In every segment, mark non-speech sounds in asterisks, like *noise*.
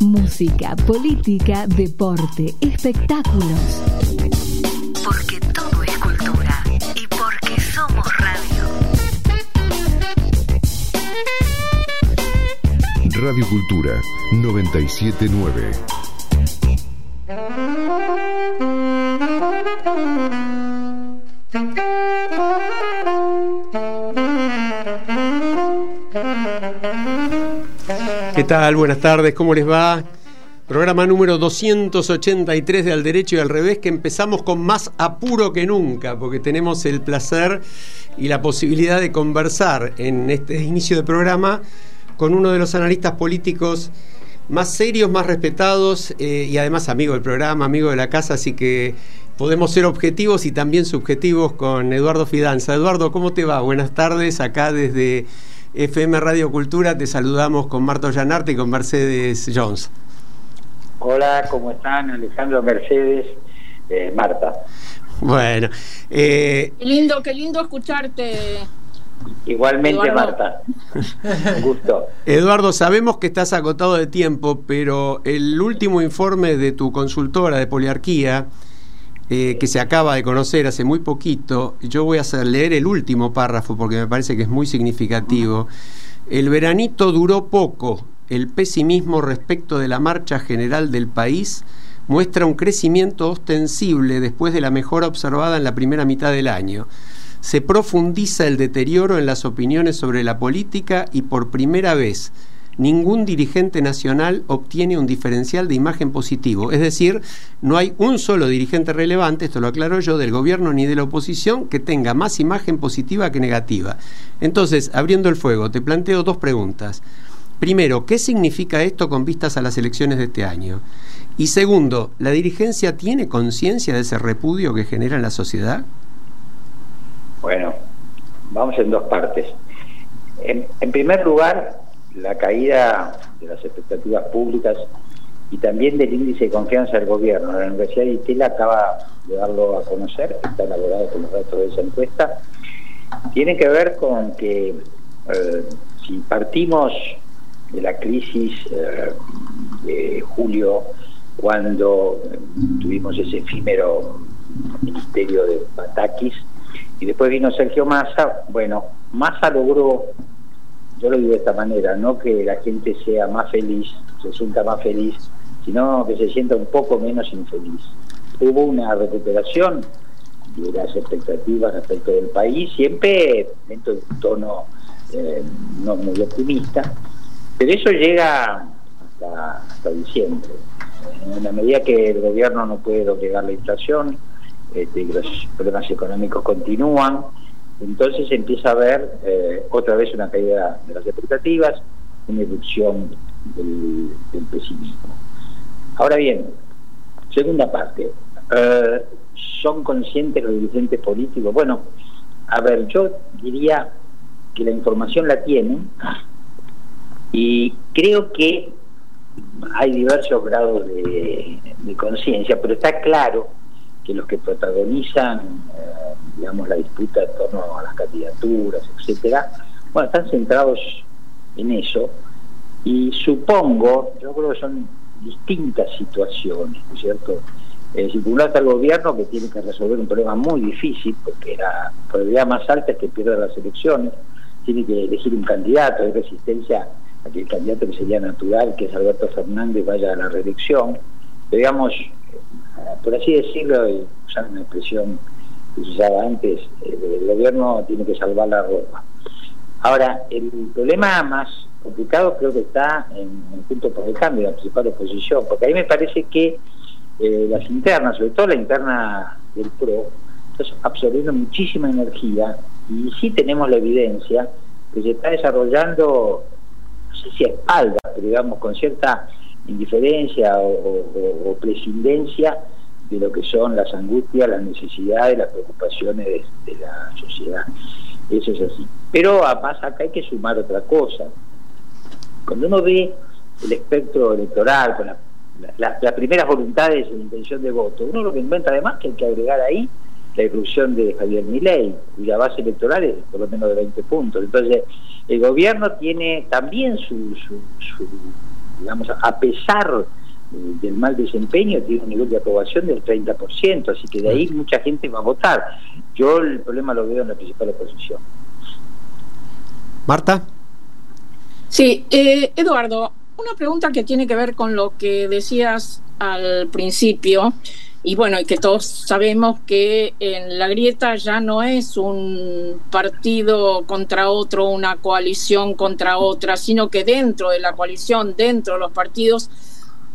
Música, política, deporte, espectáculos. Porque todo es cultura y porque somos radio. Radio Cultura 979. Tal? Buenas tardes, ¿cómo les va? Programa número 283 de Al Derecho y al Revés, que empezamos con más apuro que nunca, porque tenemos el placer y la posibilidad de conversar en este inicio de programa con uno de los analistas políticos más serios, más respetados eh, y además amigo del programa, amigo de la casa, así que podemos ser objetivos y también subjetivos con Eduardo Fidanza. Eduardo, ¿cómo te va? Buenas tardes, acá desde FM Radio Cultura te saludamos con Marta Ollanarte y con Mercedes Jones. Hola, ¿cómo están? Alejandro Mercedes, eh, Marta. Bueno. Eh, qué lindo, qué lindo escucharte. Igualmente, Marta. gusto. *laughs* Eduardo, sabemos que estás agotado de tiempo, pero el último informe de tu consultora de poliarquía eh, que se acaba de conocer hace muy poquito. Yo voy a hacer leer el último párrafo porque me parece que es muy significativo. El veranito duró poco. El pesimismo respecto de la marcha general del país muestra un crecimiento ostensible después de la mejora observada en la primera mitad del año. Se profundiza el deterioro en las opiniones sobre la política y por primera vez ningún dirigente nacional obtiene un diferencial de imagen positivo. Es decir, no hay un solo dirigente relevante, esto lo aclaro yo, del gobierno ni de la oposición que tenga más imagen positiva que negativa. Entonces, abriendo el fuego, te planteo dos preguntas. Primero, ¿qué significa esto con vistas a las elecciones de este año? Y segundo, ¿la dirigencia tiene conciencia de ese repudio que genera en la sociedad? Bueno, vamos en dos partes. En, en primer lugar, la caída de las expectativas públicas y también del índice de confianza del gobierno. La Universidad de Itela acaba de darlo a conocer, está elaborado con los datos de esa encuesta. Tiene que ver con que eh, si partimos de la crisis eh, de julio, cuando tuvimos ese efímero ministerio de Batakis, y después vino Sergio Massa, bueno, Massa logró yo lo digo de esta manera, no que la gente sea más feliz, se sienta más feliz, sino que se sienta un poco menos infeliz. Hubo una recuperación de las expectativas respecto del país, siempre dentro de un tono eh, no muy optimista, pero eso llega hasta, diciembre. En la medida que el gobierno no puede doblegar la inflación, este, los problemas económicos continúan, entonces empieza a haber eh, otra vez una caída de las expectativas, una erupción del, pesimismo. Ahora bien, segunda parte, eh, ¿son conscientes los dirigentes políticos? Bueno, a ver, yo diría que la información la tienen y creo que hay diversos grados de, conciencia, pero está claro que los que protagonizan eh, digamos, la disputa en torno a las candidaturas, etcétera, bueno, están centrados en eso y supongo, yo creo que son distintas situaciones, ¿no es cierto? Eh, está el gobierno que tiene que resolver un problema muy difícil, porque la probabilidad más alta es que pierda las elecciones, tiene que elegir un candidato, hay resistencia a que el candidato que sería natural, que es Alberto Fernández, vaya a la reelección. digamos, eh, por así decirlo, usar una expresión que se usaba antes, el gobierno tiene que salvar la ropa. Ahora, el problema más complicado creo que está en el punto por el cambio, la principal oposición, porque ahí me parece que eh, las internas, sobre todo la interna del PRO, están absorbiendo muchísima energía y sí tenemos la evidencia que se está desarrollando, no sé si a espaldas, pero digamos con cierta indiferencia o, o prescindencia de lo que son las angustias, las necesidades, las preocupaciones de, la sociedad. Eso es así. Pero además acá hay que sumar otra cosa. Cuando uno ve el espectro electoral, con las primeras voluntades e intención de voto, uno lo que encuentra además que hay que agregar ahí la irrupción de Javier Milei, cuya base electoral es por lo menos de 20 puntos. Entonces, el gobierno tiene también su, su, digamos, a pesar del mal desempeño, tiene un nivel de aprobación del 30%, así que de ahí mucha gente va a votar. Yo el problema lo veo en la principal oposición. Marta. Sí, eh, Eduardo, una pregunta que tiene que ver con lo que decías al principio, y bueno, y que todos sabemos que en la grieta ya no es un partido contra otro, una coalición contra otra, sino que dentro de la coalición, dentro de los partidos,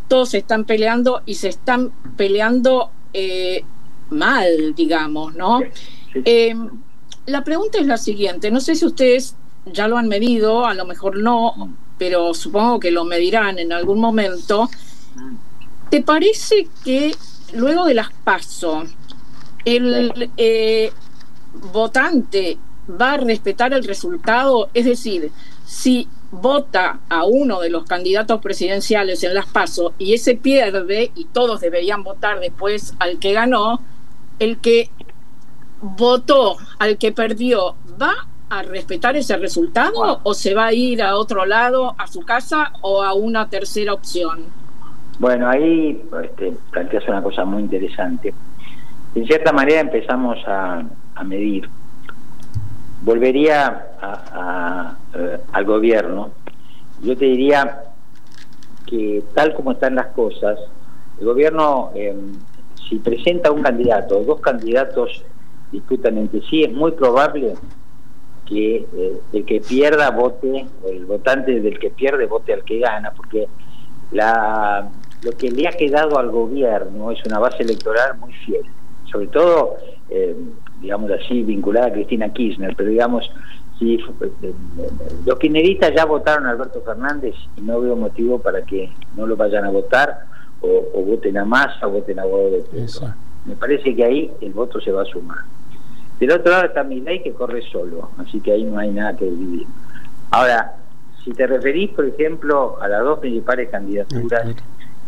todos se están peleando y se están peleando eh, mal, digamos, ¿no? Eh, la pregunta es la siguiente, no sé si ustedes ya lo han medido, a lo mejor no, pero supongo que lo medirán en algún momento. ¿Te parece que luego de las PASO, el eh, votante va a respetar el resultado? Es decir, si vota a uno de los candidatos presidenciales en las PASO y ese pierde, y todos deberían votar después al que ganó, el que votó al que perdió, ¿va a respetar ese resultado o se va a ir a otro lado, a su casa o a una tercera opción? Bueno, ahí este, planteas una cosa muy interesante. En cierta manera empezamos a, a medir volvería eh, al gobierno, yo te diría que tal como están las cosas, el gobierno, em, si presenta un candidato, dos candidatos disputan entre sí, es muy probable que eh, el que pierda vote, o el votante del que pierde vote al que gana, porque la, lo que le ha quedado al gobierno es una base electoral muy fiel, sobre todo eh, digamos así, vinculada a Cristina Kirchner, pero digamos, si eh, los kirchneristas ya votaron a Alberto Fernández y no veo motivo para que no lo vayan a votar o, voten a Massa o voten a Guado Me parece que ahí el voto se va a sumar. Del otro lado está ley que corre solo, así que ahí no hay nada que dividir. Ahora, si te referís, por ejemplo, a las dos principales candidaturas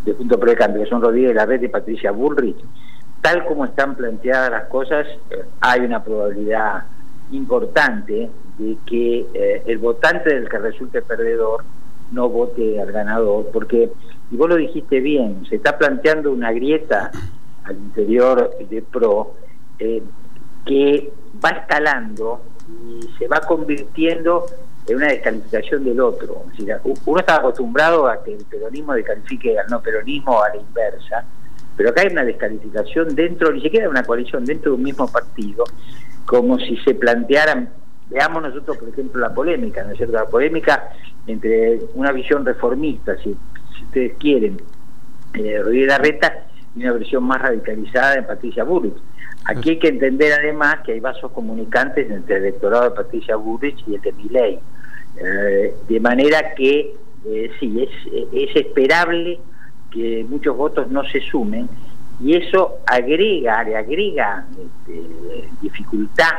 de Junto por el Cambio, que son Rodríguez la Red y Patricia Bullrich, tal como están planteadas las cosas, eh, hay una probabilidad importante de que eh, el votante del que resulte perdedor no vote al ganador, porque, y vos lo dijiste bien, se está planteando una grieta al interior de PRO eh, que va escalando y se va convirtiendo en una descalificación del otro. uno está acostumbrado a que el peronismo descalifique al no peronismo a la inversa, pero acá hay una descalificación dentro, ni siquiera de una coalición, dentro de un mismo partido, como si se plantearan, veamos nosotros, por ejemplo, la polémica, ¿no es cierto? La polémica entre una visión reformista, si, ustedes quieren, eh, Rodríguez Larreta, y una versión más radicalizada de Patricia Burrich. Aquí hay que entender además que hay vasos comunicantes entre el electorado de Patricia Burrich y el de Miley. Eh, de manera que eh, sí, es, es esperable que muchos votos no se sumen y eso agrega, le agrega este, dificultad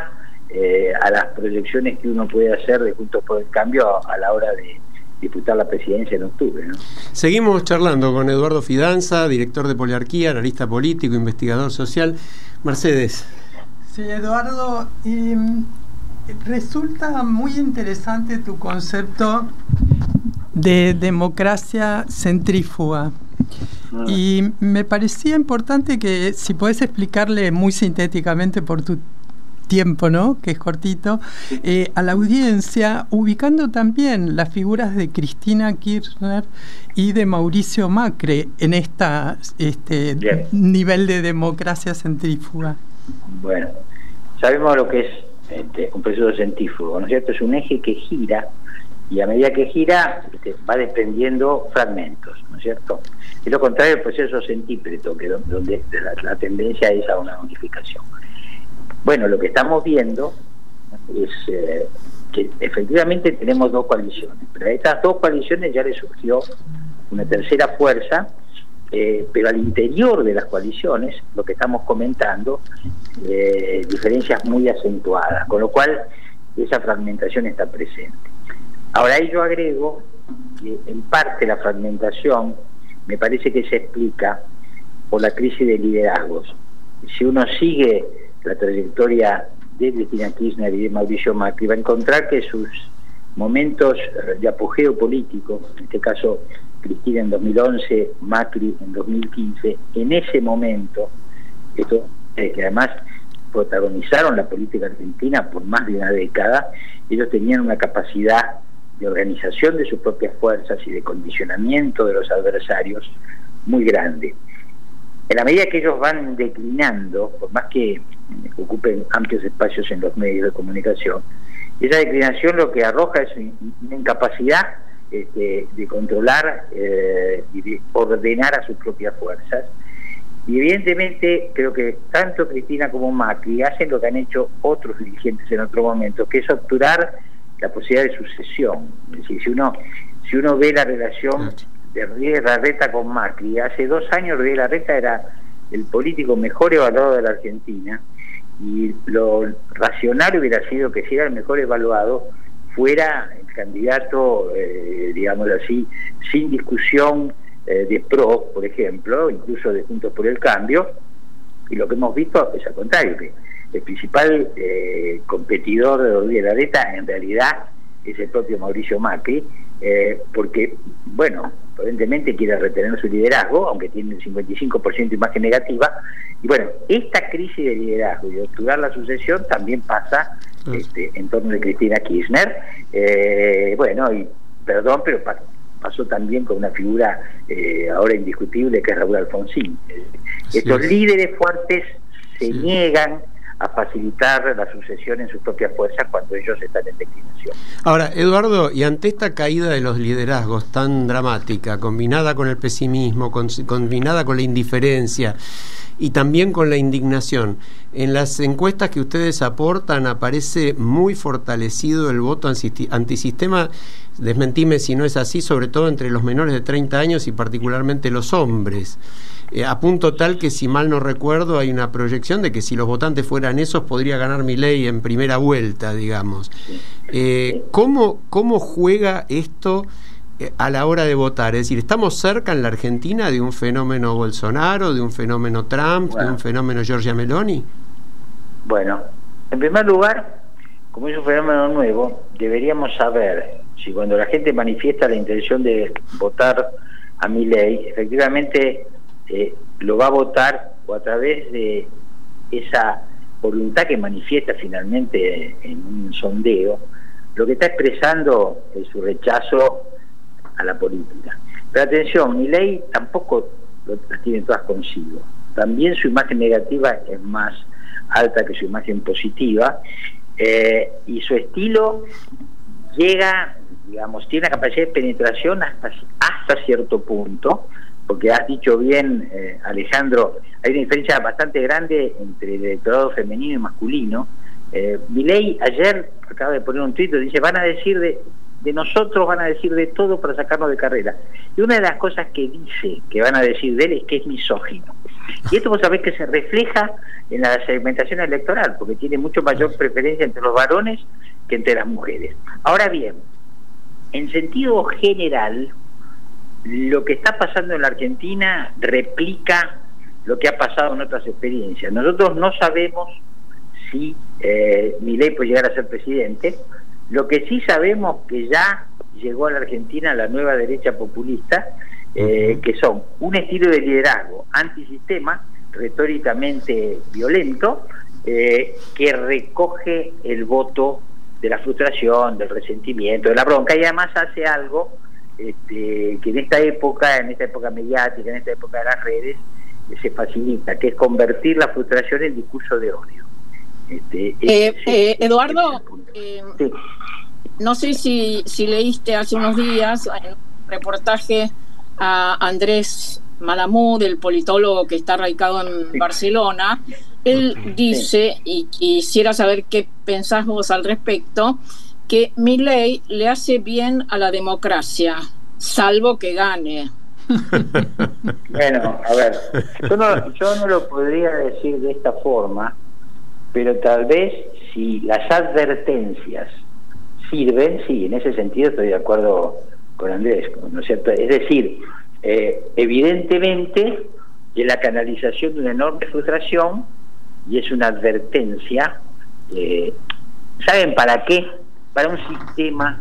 eh, a las proyecciones que uno puede hacer de Juntos por el Cambio a, la hora de disputar la presidencia en octubre. Seguimos charlando con Eduardo Fidanza, director de Poliarquía, analista político, investigador social. Mercedes. Sí, Eduardo, y mm, resulta muy interesante tu concepto de democracia centrífuga. Ah. Y me parecía importante que si puedes explicarle muy sintéticamente por tu tiempo, ¿no? Que es cortito, eh, a la audiencia, ubicando también las figuras de Cristina Kirchner y de Mauricio Macri en esta este nivel de democracia centrífuga. Bueno, sabemos lo que es este, un proceso centrífugo, ¿no es cierto? Es un eje que gira y a medida que gira este, va desprendiendo fragmentos, ¿no es cierto? Es lo contrario del proceso centípreto, que donde la, tendencia es a una unificación. Bueno, lo que estamos viendo es eh, que efectivamente tenemos dos coaliciones, pero a estas dos coaliciones ya le surgió una tercera fuerza, eh, pero al interior de las coaliciones, lo que estamos comentando, eh, diferencias muy acentuadas, con lo cual esa fragmentación está presente. Ahora ahí yo agrego en parte la fragmentación me parece que se explica por la crisis de liderazgos. Si uno sigue la trayectoria de Cristina Kirchner y de Mauricio Macri, va a encontrar que sus momentos de apogeo político, en este caso Cristina en 2011, Macri en 2015, en ese momento, esto, que además protagonizaron la política argentina por más de una década, ellos tenían una capacidad de organización de sus propias fuerzas y de condicionamiento de los adversarios muy grande. En la medida que ellos van declinando, por más que ocupen amplios espacios en los medios de comunicación, esa declinación lo que arroja es una incapacidad este, de controlar eh, y de ordenar a sus propias fuerzas. Y evidentemente creo que tanto Cristina como Macri hacen lo que han hecho otros dirigentes en otro momento, que es obturar la posibilidad de sucesión. Es decir, si uno, si uno ve la relación de Rodríguez Larreta con Macri, hace dos años Rodríguez Larreta era el político mejor evaluado de la Argentina y lo racional hubiera sido que si era el mejor evaluado fuera el candidato, eh, digamos así, sin discusión eh, de PRO, por ejemplo, incluso de Juntos por el Cambio, y lo que hemos visto es al contrario, que el principal eh, competidor de Rodríguez Larreta en realidad es el propio Mauricio Macri, eh, porque, bueno, evidentemente quiere retener su liderazgo, aunque tiene el 55% de imagen negativa, y bueno, esta crisis de liderazgo y de obturar la sucesión también pasa este, en torno de Cristina Kirchner, eh, bueno, y perdón, pero pasó también con una figura ahora indiscutible que es Raúl Alfonsín. Estos líderes fuertes se niegan a facilitar la sucesión en sus propias fuerzas cuando ellos están en declinación. Ahora, Eduardo, y ante esta caída de los liderazgos tan dramática, combinada con el pesimismo, combinada con la indiferencia y también con la indignación, en las encuestas que ustedes aportan aparece muy fortalecido el voto antisistema, desmentime si no es así, sobre todo entre los menores de 30 años y particularmente los hombres. Eh, a punto tal que si mal no recuerdo hay una proyección de que si los votantes fueran esos podría ganar mi ley en primera vuelta, digamos. Eh, ¿cómo, ¿Cómo juega esto eh, a la hora de votar? Es decir, ¿estamos cerca en la Argentina de un fenómeno Bolsonaro, de un fenómeno Trump, de un fenómeno Giorgia Meloni? Bueno, en primer lugar, como es un fenómeno nuevo, deberíamos saber si cuando la gente manifiesta la intención de votar a mi ley, efectivamente eh, lo va a votar o a través de esa voluntad que manifiesta finalmente en un sondeo, lo que está expresando es su rechazo a la política. Pero atención, mi ley tampoco las tiene todas consigo. También su imagen negativa es más alta que su imagen positiva eh, y su estilo llega, digamos, tiene una capacidad de penetración hasta, hasta cierto punto, porque has dicho bien, eh, Alejandro, hay una diferencia bastante grande entre el electorado femenino y masculino. Eh, ley ayer acaba de poner un tuit, dice, van a decir de, de nosotros, van a decir de todo para sacarnos de carrera. Y una de las cosas que dice que van a decir de él es que es misógino. Y esto vos sabés que se refleja en la segmentación electoral, porque tiene mucho mayor preferencia entre los varones que entre las mujeres. Ahora bien, en sentido general, lo que está pasando en la Argentina replica lo que ha pasado en otras experiencias. Nosotros no sabemos si eh, Milei puede llegar a ser presidente. Lo que sí sabemos que ya llegó a la Argentina la nueva derecha populista, eh, que son un estilo de liderazgo antisistema, retóricamente violento, eh, que recoge el voto de la frustración, del resentimiento, de la bronca y además hace algo este, que en esta época, en esta época mediática, en esta época de las redes, se facilita, que es convertir la frustración en discurso de odio. Este, eh, eh, Eduardo, eh, no sé si, si leíste hace unos días en un reportaje a Andrés Malamud, el politólogo que está radicado en Barcelona. Él dice, y quisiera saber qué pensás vos al respecto, que mi ley le hace bien a la democracia, salvo que gane. bueno, a ver, yo no, yo no lo podría decir de esta forma, pero tal vez si las advertencias sirven, sí, en ese sentido estoy de acuerdo con Andrés, ¿no es cierto? Es decir, eh, evidentemente es la canalización de una enorme frustración y es una advertencia, eh, ¿saben para qué? Para un sistema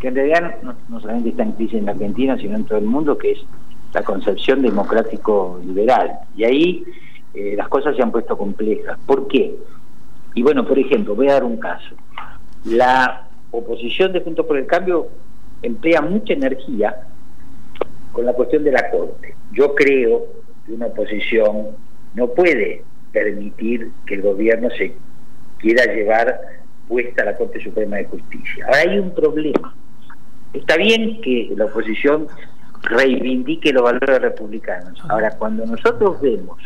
que en realidad no, solamente está en crisis en la Argentina, sino en todo el mundo, que es la concepción democrático-liberal. Y ahí eh, las cosas se han puesto complejas. ¿Por qué? Y bueno, por ejemplo, voy a dar un caso. La oposición de Juntos por el Cambio emplea mucha energía con la cuestión de la Corte. Yo creo que una oposición no puede permitir que el gobierno se quiera llevar puesta a la Corte Suprema de Justicia. Ahora hay un problema. Está bien que la oposición reivindique los valores republicanos. Ahora, cuando nosotros vemos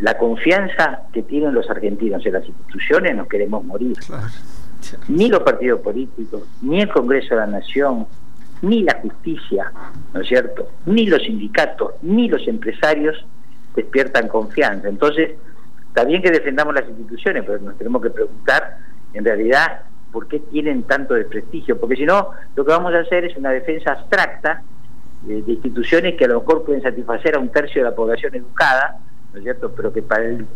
la confianza que tienen los argentinos en las instituciones, nos queremos morir. Ni los partidos políticos, ni el Congreso de la Nación, ni la justicia, ¿no es cierto? Ni los sindicatos, ni los empresarios despiertan confianza. Entonces, está bien que defendamos las instituciones, pero nos tenemos que preguntar, en realidad, por qué tienen tanto desprestigio. Porque si no, lo que vamos a hacer es una defensa abstracta de, de instituciones que a lo mejor pueden satisfacer a un tercio de la población educada, ¿no es cierto? Pero que para el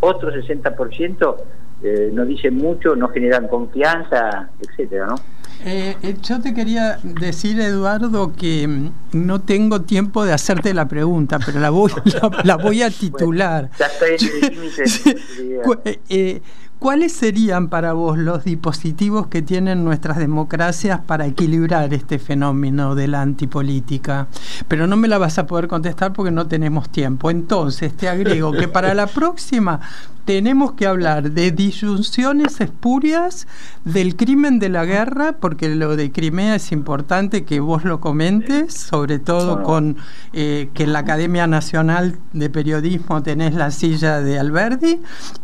otro 60% eh, no dicen mucho, no generan confianza, etcétera, ¿no? Eh, eh, yo te quería decir, Eduardo, que mm, no tengo tiempo de hacerte la pregunta, pero la voy, *laughs* la, voy a titular. ya estoy en *laughs* el límite. ¿Cuáles serían para vos los dispositivos que tienen nuestras democracias para equilibrar este fenómeno de la antipolítica? Pero no me la vas a poder contestar porque no tenemos tiempo. Entonces, te agrego que para la próxima tenemos que hablar de disyunciones espurias del crimen de la guerra, porque lo de Crimea es importante que vos lo comentes, sobre todo con eh, que en la Academia Nacional de Periodismo tenés la silla de Alberdi,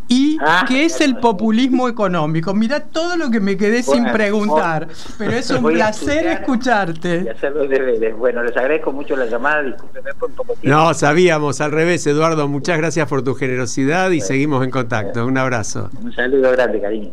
y ah, que es el populismo económico. Mira todo lo que me quedé sin preguntar, *laughs* pero es *laughs* un placer escucharte. Bueno, les agradezco mucho la llamada, discúlpeme por poco tiempo. No, sabíamos, al revés, Eduardo, muchas gracias por tu generosidad y seguimos en contacto. Un abrazo. Un saludo grande, cariño.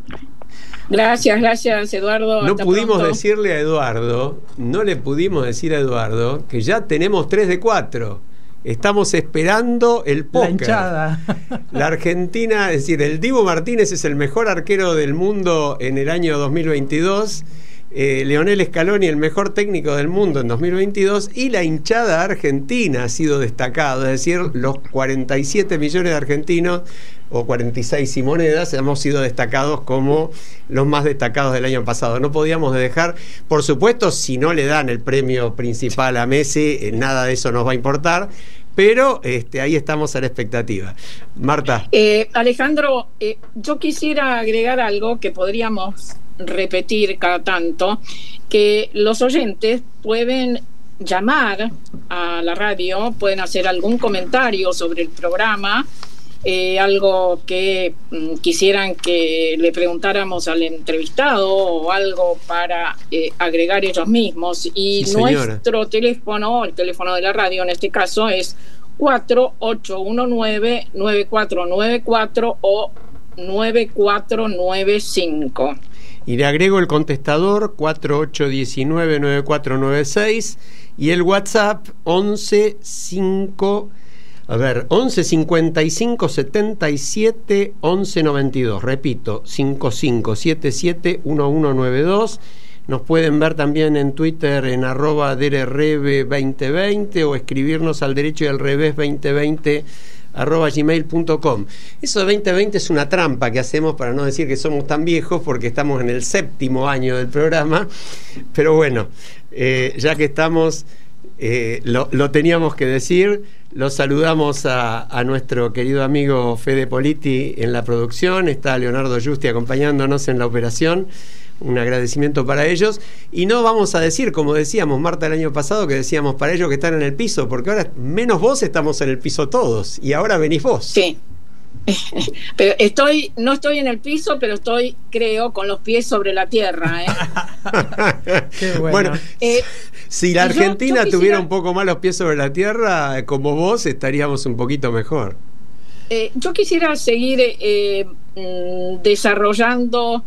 Gracias, gracias Eduardo. No pudimos decirle a Eduardo, no le pudimos decir a Eduardo que ya tenemos 3 de 4. Estamos esperando el póker. La, *laughs* la, Argentina, es decir, el Divo Martínez es el mejor arquero del mundo en el año 2022 eh, Leonel Scaloni, el mejor técnico del mundo en 2022, y la hinchada argentina ha sido destacado, es decir, los 47 millones de argentinos o 46 y monedas hemos sido destacados como los más destacados del año pasado. No podíamos dejar, por supuesto, si no le dan el premio principal a Messi, eh, nada de eso nos va a importar. Pero este, ahí estamos a la expectativa. Marta. Eh, Alejandro, yo quisiera agregar algo que podríamos repetir cada tanto, que los oyentes pueden llamar a la radio, pueden hacer algún comentario sobre el programa, eh, algo que mm, quisieran que le preguntáramos al entrevistado o algo para eh, agregar ellos mismos. Y nuestro teléfono, el teléfono de la radio en este caso, es 4819-9494 o 9495. Y le agrego el contestador 4819-9496 y el WhatsApp 115 a ver, 11 55 77 11 92. Repito, 55 77 1192. Nos pueden ver también en Twitter en arroba DRRB2020 o escribirnos al derecho y al revés 2020 arroba gmail.com. Eso de 2020 es una trampa que hacemos para no decir que somos tan viejos porque estamos en el séptimo año del programa, pero bueno, eh, ya que estamos, eh, lo, teníamos que decir. Los saludamos a, a, nuestro querido amigo Fede Politi en la producción, está Leonardo Justi acompañándonos en la operación un agradecimiento para ellos. Y no vamos a decir, como decíamos Marta el año pasado, que decíamos para ellos que están en el piso, porque ahora menos vos estamos en el piso todos, y ahora venís vos. Sí. *laughs* Pero estoy, no estoy en el piso, pero estoy, creo, con los pies sobre la tierra. ¿eh? *laughs* Qué bueno. Eh, si la Argentina tuviera un poco más los pies sobre la tierra, como vos, estaríamos un poquito mejor. Eh, yo quisiera seguir mm, desarrollando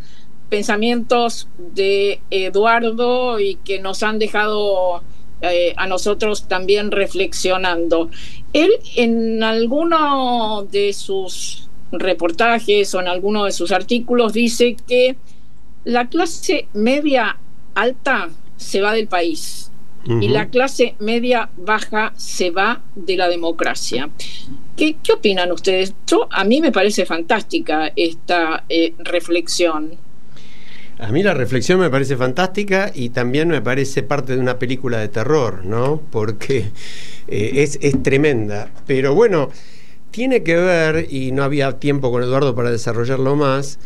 pensamientos de Eduardo y que nos han dejado eh, a nosotros también reflexionando. Él en alguno de sus reportajes o en alguno de sus artículos dice que la clase media alta se va del país y la clase media baja se va de la democracia. ¿Qué, qué opinan ustedes? Yo, a mí me parece fantástica esta eh, reflexión. A mí la reflexión me parece fantástica y también me parece parte de una película de terror, ¿no? Porque eh, es, es tremenda. Pero bueno, tiene que ver, y no había tiempo con Eduardo para desarrollarlo más,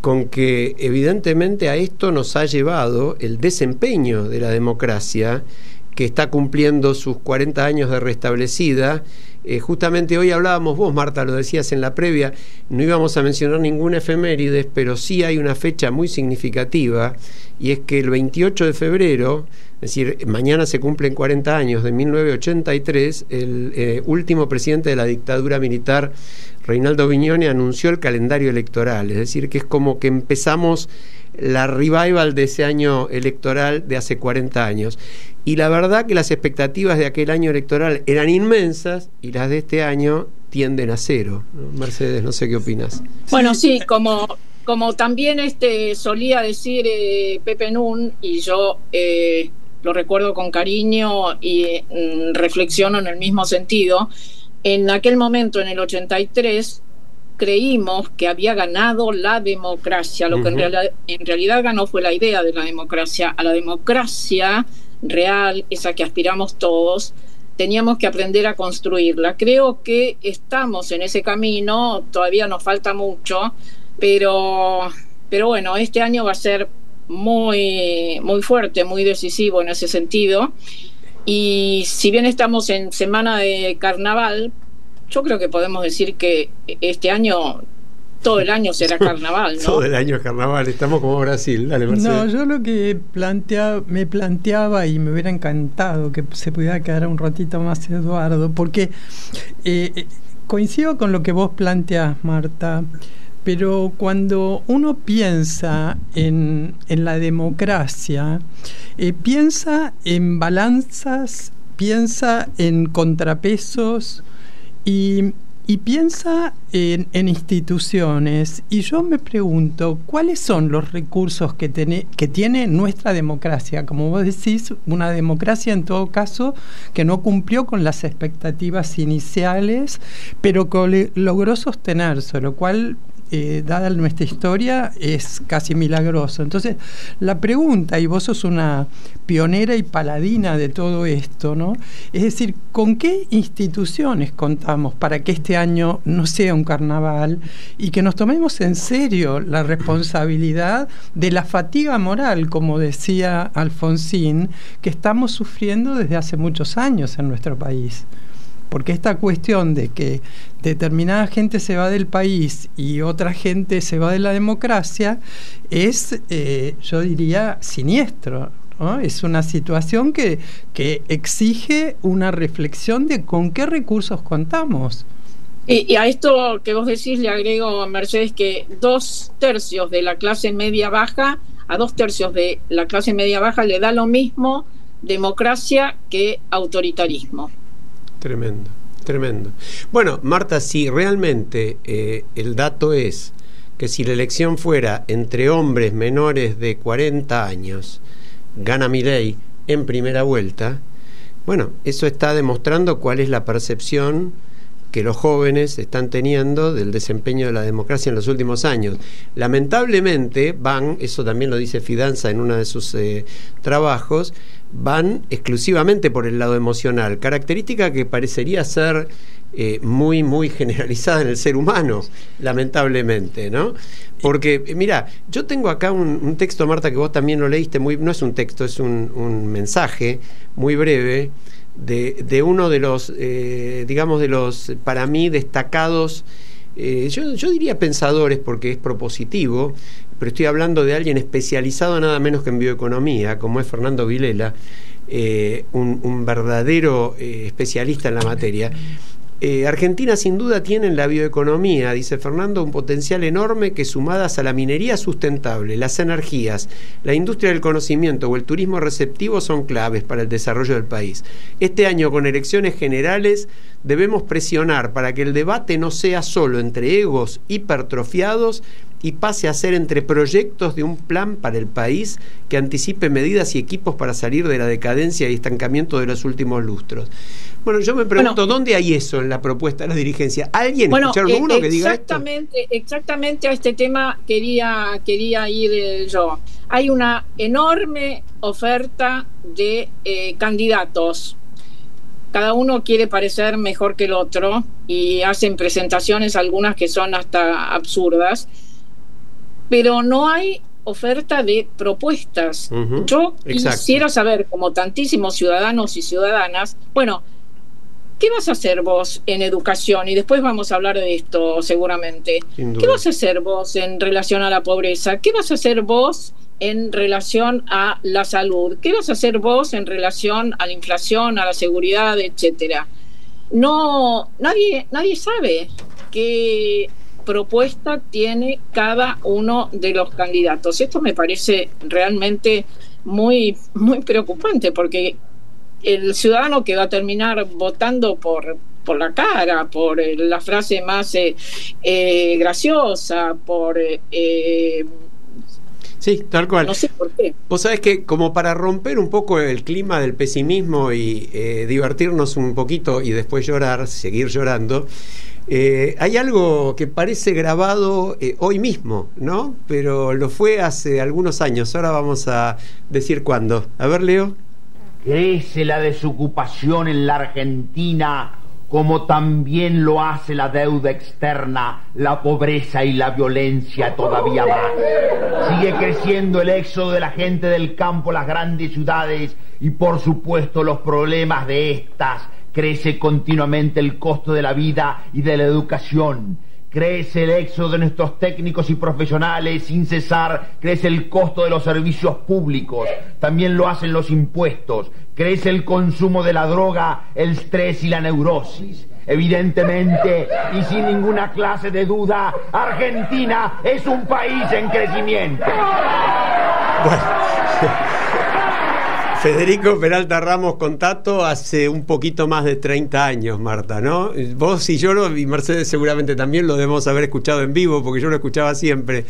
con que evidentemente a esto nos ha llevado el desempeño de la democracia que está cumpliendo sus 40 años de restablecida. Eh, justamente hoy hablábamos, vos Marta, lo decías en la previa, no íbamos a mencionar ninguna efemérides, pero sí hay una fecha muy significativa, y es que el 28 de febrero, es decir, mañana se cumplen 40 años de 1983, el eh, último presidente de la dictadura militar Reinaldo Viñone anunció el calendario electoral, es decir, que es como que empezamos la revival de ese año electoral de hace 40 años. Y la verdad que las expectativas de aquel año electoral eran inmensas y las de este año tienden a cero. Mercedes, no sé qué opinas. Bueno, sí, como, como también este solía decir eh, Pepe Nun, y yo eh, lo recuerdo con cariño y mm, reflexiono en el mismo sentido, en aquel momento, en el 83, creímos que había ganado la democracia. Lo que en, realidad, ganó fue la idea de la democracia. A la democracia real, esa que aspiramos todos, teníamos que aprender a construirla. Creo que estamos en ese camino, todavía nos falta mucho, pero, pero bueno, este año va a ser muy, muy fuerte, muy decisivo en ese sentido. Y si bien estamos en semana de carnaval, yo creo que podemos decir que este año todo el año será *laughs* carnaval, ¿no? todo el año es carnaval, estamos como Brasil. Dale, no, yo lo que plantea, me planteaba y me hubiera encantado que se pudiera quedar un ratito más Eduardo, porque eh, eh, coincido con lo que vos planteas, Marta. Pero cuando uno piensa en, la democracia, eh, piensa en balanzas, piensa en contrapesos y, piensa en, instituciones. Y yo me pregunto, ¿cuáles son los recursos que, que tiene nuestra democracia? Como vos decís, una democracia en todo caso que no cumplió con las expectativas iniciales, pero que logró sostenerse, lo cual eh, dada nuestra historia, es casi milagroso. Entonces, la pregunta, y vos sos una pionera y paladina de todo esto, ¿no? Es decir, ¿con qué instituciones contamos para que este año no sea un carnaval y que nos tomemos en serio la responsabilidad de la fatiga moral, como decía Alfonsín, que estamos sufriendo desde hace muchos años en nuestro país? Porque esta cuestión de que determinada gente se va del país y otra gente se va de la democracia es, eh, yo diría, siniestro. Es una situación que, que exige una reflexión de con qué recursos contamos. Y, a esto que vos decís le agrego, Mercedes, que dos tercios de la clase media baja, a dos tercios de la clase media baja le da lo mismo democracia que autoritarismo. Tremendo, tremendo. Bueno, Marta, si realmente eh, el dato es que si la elección fuera entre hombres menores de 40 años, gana Milei en primera vuelta, bueno, eso está demostrando cuál es la percepción que los jóvenes están teniendo del desempeño de la democracia en los últimos años. Lamentablemente van, eso también lo dice Fidanza en uno de sus eh, trabajos, van exclusivamente por el lado emocional, característica que parecería ser eh, muy, muy *laughs* generalizada en el ser humano, lamentablemente, ¿no? Porque, eh, mira, yo tengo acá un, texto, Marta, que vos también lo leíste, muy, no es un texto, es un, mensaje muy breve de, de uno de los, eh, digamos, de los, para mí, destacados, yo, yo diría pensadores, porque es propositivo, pero estoy hablando de alguien especializado nada menos que en bioeconomía, como es Fernando Vilela, eh, un, verdadero eh, especialista en la materia. Eh, Argentina sin duda tiene en la bioeconomía, dice Fernando, un potencial enorme que sumadas a la minería sustentable, las energías, la industria del conocimiento o el turismo receptivo son claves para el desarrollo del país. Este año con elecciones generales debemos presionar para que el debate no sea solo entre egos hipertrofiados y pase a ser entre proyectos de un plan para el país que anticipe medidas y equipos para salir de la decadencia y estancamiento de los últimos lustros. Bueno, yo me pregunto, ¿dónde hay eso en la propuesta de la dirigencia? ¿Alguien bueno, escucharon eh, que diga esto? exactamente, exactamente a este tema quería, quería ir eh, yo. Hay una enorme oferta de eh, candidatos. Cada uno quiere parecer mejor que el otro y hacen presentaciones, algunas que son hasta absurdas, pero no hay oferta de propuestas. Yo exacto. quisiera saber, como tantísimos ciudadanos y ciudadanas, bueno, ¿qué vas a hacer vos en educación? Y después vamos a hablar de esto seguramente. ¿Qué vas a hacer vos en relación a la pobreza? ¿Qué vas a hacer vos en relación a la salud? ¿Qué vas a hacer vos en relación a la inflación, a la seguridad, etcétera? No, nadie, nadie sabe qué propuesta tiene cada uno de los candidatos. Esto me parece realmente muy, muy preocupante porque el ciudadano que va a terminar votando por, por la cara, por eh, la frase más eh, eh, graciosa, por... eh, Sí, tal cual. no sé por qué. Vos sabés que como para romper un poco el clima del pesimismo y eh, divertirnos un poquito y después llorar, seguir llorando, eh, hay algo que parece grabado eh, hoy mismo, ¿no? Pero lo fue hace algunos años. Ahora vamos a decir cuándo. A ver, Leo. Crece la desocupación en la Argentina como también lo hace la deuda externa, la pobreza y la violencia todavía más. Sigue creciendo el éxodo de la gente del campo a las grandes ciudades y por supuesto los problemas de estas. Crece continuamente el costo de la vida y de la educación. Crece el éxodo de nuestros técnicos y profesionales sin cesar, crece el costo de los servicios públicos, también lo hacen los impuestos, crece el consumo de la droga, el estrés y la neurosis. Evidentemente, y sin ninguna clase de duda, Argentina es un país en crecimiento. Federico Peralta Ramos Contato hace un poquito más de 30 años, Marta, ¿no? Vos y yo, y Mercedes seguramente también lo debemos haber escuchado en vivo, porque yo lo escuchaba siempre.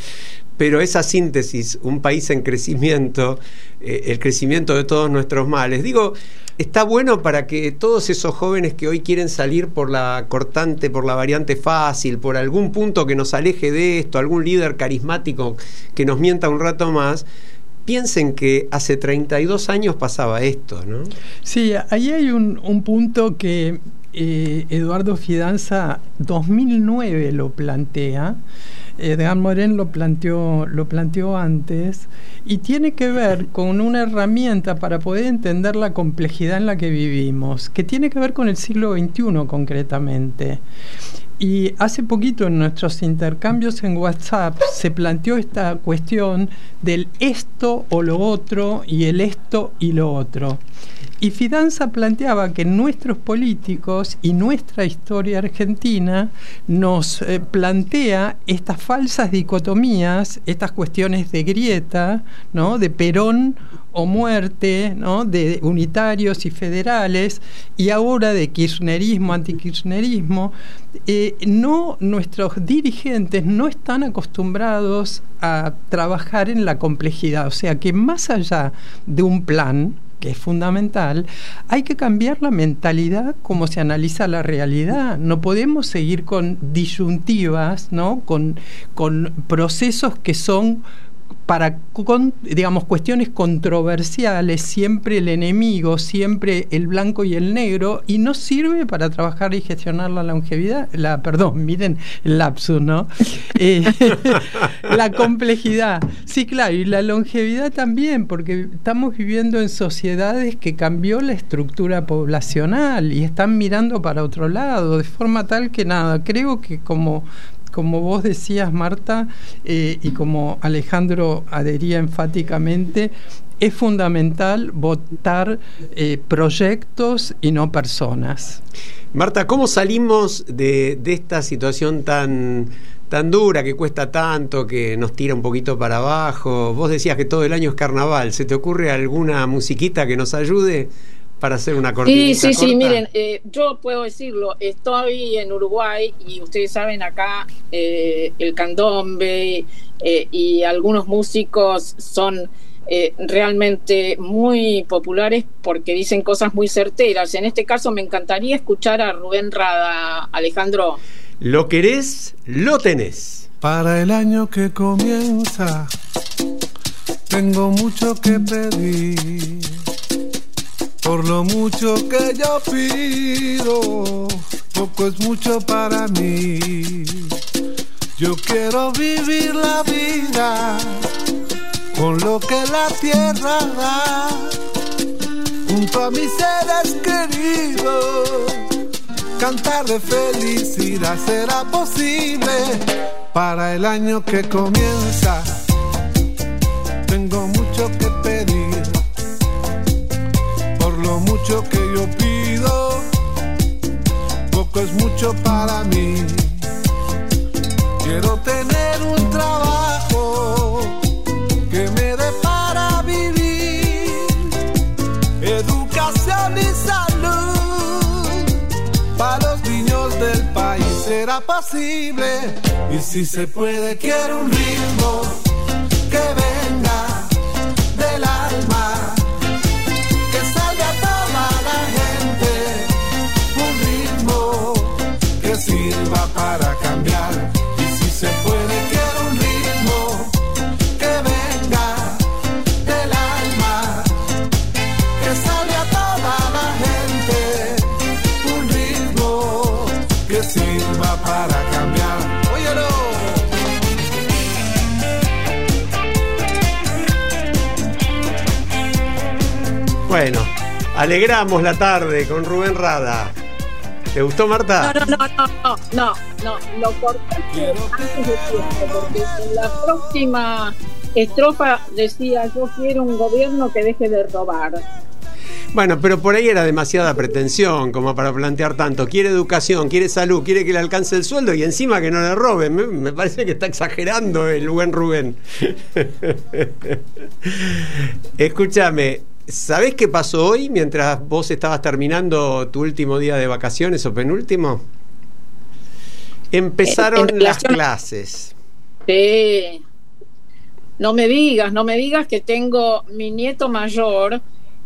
Pero esa síntesis, un país en crecimiento, eh, el crecimiento de todos nuestros males, digo, está bueno para que todos esos jóvenes que hoy quieren salir por la cortante, por la variante fácil, por algún punto que nos aleje de esto, algún líder carismático que nos mienta un rato más, piensen que hace 32 años pasaba esto, ¿no? Sí, ahí hay un, un punto que eh, Eduardo Fidanza 2009 lo plantea. Edgar Morin lo planteó, lo planteó antes y tiene que ver con una herramienta para poder entender la complejidad en la que vivimos, que tiene que ver con el siglo XXI concretamente. Y hace poquito en nuestros intercambios en WhatsApp se planteó esta cuestión del esto o lo otro y el esto y lo otro. Y Fidanza planteaba que nuestros políticos y nuestra historia argentina nos eh, plantea estas falsas dicotomías, estas cuestiones de grieta, ¿no? de Perón o muerte, ¿no? de unitarios y federales, y ahora de kirchnerismo, antikirchnerismo. Eh, no, nuestros dirigentes no están acostumbrados a trabajar en la complejidad, o sea que más allá de un plan, que es fundamental, hay que cambiar la mentalidad como se analiza la realidad. No podemos seguir con disyuntivas, ¿no? con, con procesos que son para, con, digamos, cuestiones controversiales, siempre el enemigo, siempre el blanco y el negro, y no sirve para trabajar y gestionar la longevidad, la, perdón, miren el lapsus, ¿no? *laughs* Eh, *laughs* la complejidad. Sí, claro, y la longevidad también, porque estamos viviendo en sociedades que cambió la estructura poblacional y están mirando para otro lado, de forma tal que nada, creo que como como vos decías, Marta, eh, y como Alejandro adhería enfáticamente, es fundamental votar eh, proyectos y no personas. Marta, ¿cómo salimos de, esta situación tan, tan dura, que cuesta tanto, que nos tira un poquito para abajo? Vos decías que todo el año es carnaval. ¿Se te ocurre alguna musiquita que nos ayude para hacer una cortina? Sí, sí, sí, miren, eh, yo puedo decirlo, estoy en Uruguay y ustedes saben acá eh, el candombe eh, y algunos músicos son eh, realmente muy populares porque dicen cosas muy certeras. En este caso me encantaría escuchar a Rubén Rada, Alejandro. Lo querés, lo tenés. Para el año que comienza, tengo mucho que pedir. Por lo mucho que yo pido, poco es mucho para mí. Yo quiero vivir la vida con lo que la tierra da, junto a mis seres queridos, cantar de felicidad será posible para el año que comienza. Tengo mucho que pedir, mucho que yo pido, poco es mucho para mí. Quiero tener un trabajo que me dé para vivir. Educación y salud para los niños del país. Será posible y si se puede quiero un ritmo que venga del alma alegramos la tarde con Rubén Rada. ¿Te gustó, Marta? No, no, no, no, no, no, no, lo cortaste antes de tiempo, porque en la próxima estrofa decía yo quiero un gobierno que deje de robar. Bueno, pero por ahí era demasiada pretensión como para plantear tanto. Quiere educación, quiere salud, quiere que le alcance el sueldo y encima que no le roben. Me, me parece que está exagerando el buen Rubén. *laughs* Escúchame, ¿sabés qué pasó hoy mientras vos estabas terminando tu último día de vacaciones o penúltimo? Empezaron En- en las clases. Sí. No me digas, no me digas que tengo mi nieto mayor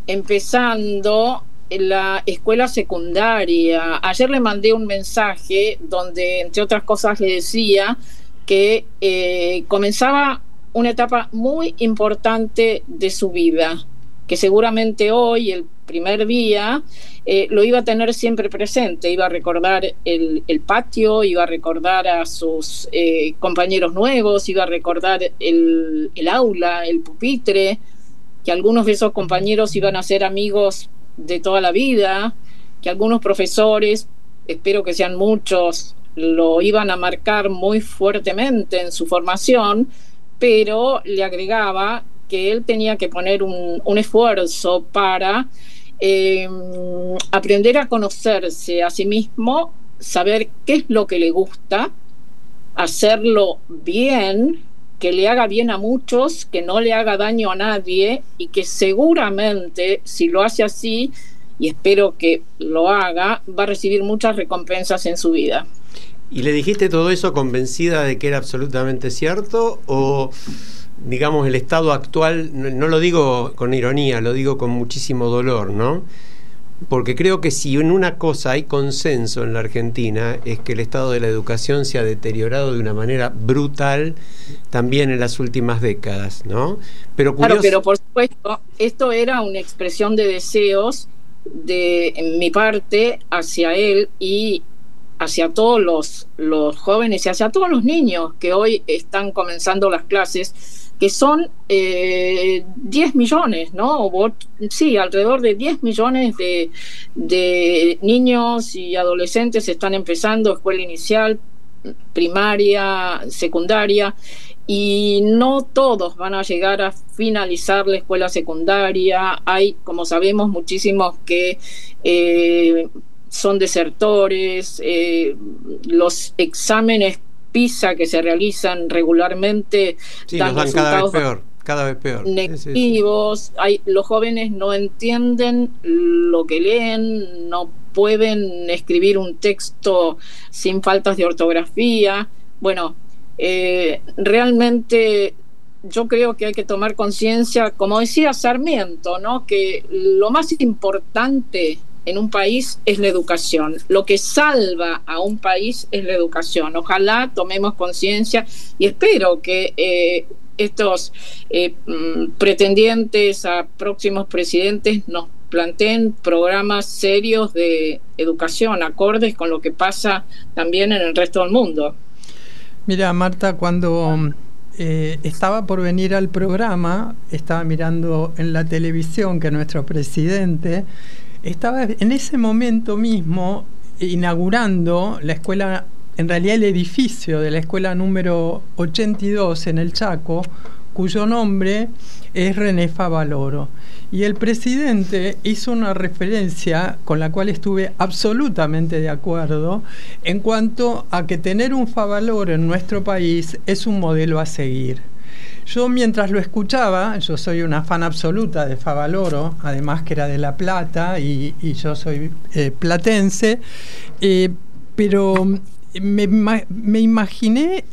empezando la escuela secundaria. Ayer le mandé un mensaje donde, entre otras cosas, le decía que eh, comenzaba una etapa muy importante de su vida, que seguramente hoy, el primer día, eh, lo iba a tener siempre presente, iba a recordar el, el patio, iba a recordar a sus eh, compañeros nuevos, iba a recordar el, el aula, el pupitre, que algunos de esos compañeros iban a ser amigos de toda la vida, que algunos profesores, espero que sean muchos, lo iban a marcar muy fuertemente en su formación, pero le agregaba que él tenía que poner un, esfuerzo para eh, aprender a conocerse a sí mismo, saber qué es lo que le gusta, hacerlo bien, que le haga bien a muchos, que no le haga daño a nadie y que seguramente si lo hace así, y espero que lo haga, va a recibir muchas recompensas en su vida. ¿Y le dijiste todo eso convencida de que era absolutamente cierto? ¿O, digamos, el estado actual, no, no lo digo con ironía, lo digo con muchísimo dolor, ¿no? Porque creo que si en una cosa hay consenso en la Argentina es que el estado de la educación se ha deteriorado de una manera brutal también en las últimas décadas, ¿no? Pero Claro, curioso- pero por supuesto, esto era una expresión de deseos de mi parte hacia él y hacia todos los, los jóvenes y hacia todos los niños que hoy están comenzando las clases, que son eh, 10 millones, ¿no? Sí, alrededor de 10 millones de, de niños y adolescentes están empezando escuela inicial, primaria, secundaria, y no todos van a llegar a finalizar la escuela secundaria. Hay, como sabemos, muchísimos que eh, son desertores, eh, los exámenes PISA que se realizan regularmente dan, cada vez peor, cada vez peor. Negativos, Hay, los jóvenes no entienden lo que leen, no pueden escribir un texto sin faltas de ortografía. Bueno, eh, realmente yo creo que hay que tomar conciencia, como decía Sarmiento, ¿no? que lo más importante en un país es la educación. Lo que salva a un país es la educación. Ojalá tomemos conciencia y espero que eh, estos eh, mm, pretendientes a próximos presidentes nos planteen programas serios de educación, acordes con lo que pasa también en el resto del mundo. Mira, Marta, cuando eh, estaba por venir al programa, estaba mirando en la televisión que nuestro presidente estaba en ese momento mismo inaugurando la escuela, en realidad el edificio de la escuela número 82 en el Chaco, cuyo nombre es René Favaloro. Y el presidente hizo una referencia con la cual estuve absolutamente de acuerdo en cuanto a que tener un Favaloro en nuestro país es un modelo a seguir. Yo mientras lo escuchaba, yo soy una fan absoluta de Favaloro, además que era de La Plata y, yo soy eh, platense, eh, pero me, me imaginé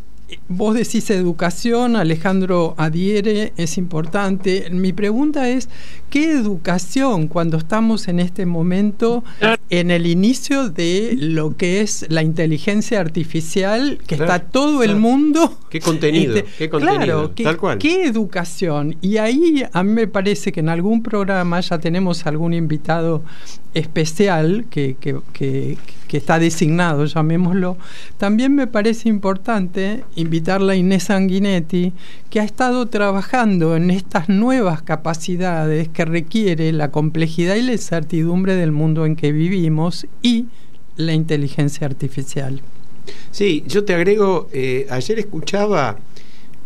Vos decís educación, Alejandro adhiere, es importante. Mi pregunta es, ¿qué educación cuando estamos en este momento en el inicio de lo que es la inteligencia artificial, que está todo el mundo... ¿Qué contenido? Este, ¿Qué contenido? Claro, ¿qué, ¿qué educación? Y ahí a mí me parece que en algún programa ya tenemos algún invitado especial que, que, que, que está designado, llamémoslo. También me parece importante invitarla a Inés Sanguinetti, que ha estado trabajando en estas nuevas capacidades que requiere la complejidad y la incertidumbre del mundo en que vivimos y la inteligencia artificial. Sí, yo te agrego, eh, ayer escuchaba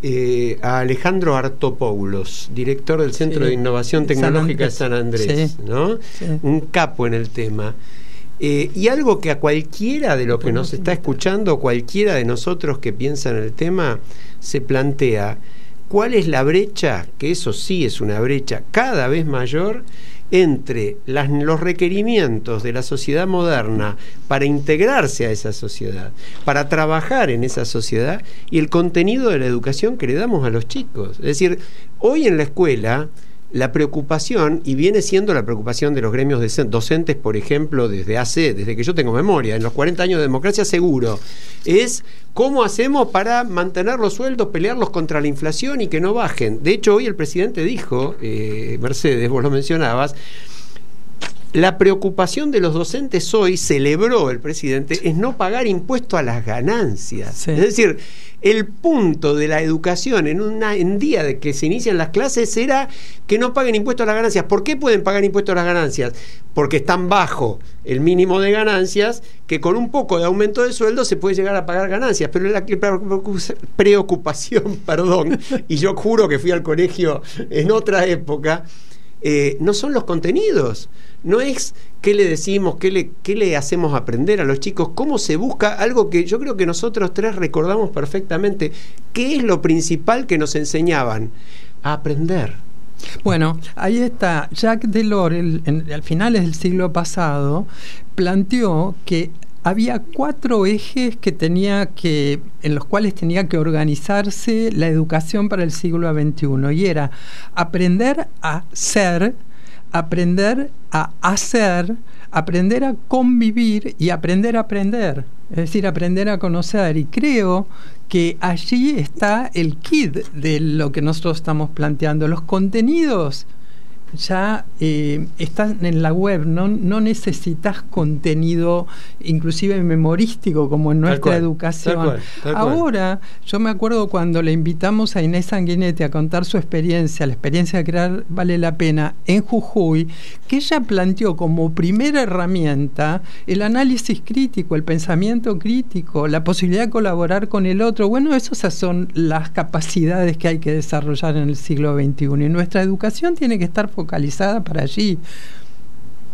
eh, a Alejandro Artopoulos, director del Centro de Innovación Tecnológica de San Andrés, ¿no? un capo en el tema. Eh, y algo que a cualquiera de los que nos está escuchando, cualquiera de nosotros que piensa en el tema, se plantea cuál es la brecha, que eso sí es una brecha cada vez mayor, entre los requerimientos de la sociedad moderna para integrarse a esa sociedad, para trabajar en esa sociedad y el contenido de la educación que le damos a los chicos. Es decir, hoy en la escuela la preocupación, y viene siendo la preocupación de los gremios docentes, por ejemplo, desde hace, desde que yo tengo memoria, en los 40 años de democracia seguro, es cómo hacemos para mantener los sueldos, pelearlos contra la inflación y que no bajen. De hecho, hoy el presidente dijo, eh, Mercedes, vos lo mencionabas, la preocupación de los docentes hoy, celebró el presidente, es no pagar impuesto a las ganancias. Es decir, el punto de la educación en un día de que se inician las clases era que no paguen impuestos a las ganancias. ¿Por qué pueden pagar impuestos a las ganancias? Porque están bajo el mínimo de ganancias, que con un poco de aumento de sueldo se puede llegar a pagar ganancias. Pero la preocupación, *laughs* perdón, y yo juro que fui al colegio en otra época, eh, no son los contenidos no es qué le decimos, qué le, qué le hacemos aprender a los chicos, cómo se busca algo que yo creo que nosotros tres recordamos perfectamente, qué es lo principal que nos enseñaban, a aprender. Bueno, ahí está. Jacques Delors, al finales del siglo pasado, planteó que había cuatro ejes que tenía que, en los cuales tenía que organizarse la educación para el siglo XXI. Y era aprender a ser, aprender a hacer, aprender a convivir y aprender a aprender, es decir, aprender a conocer. Y creo que allí está el kit de lo que nosotros estamos planteando. Los contenidos ya eh, están en la web, no, no necesitas contenido inclusive memorístico como en nuestra educación. Ahora, yo me acuerdo cuando le invitamos a Inés Sanguinetti a contar su experiencia, la experiencia de crear Vale la Pena en Jujuy, que ella planteó como primera herramienta el análisis crítico, el pensamiento crítico, la posibilidad de colaborar con el otro. Bueno, esas son las capacidades que hay que desarrollar en el siglo XXI y nuestra educación tiene que estar focalizada para allí.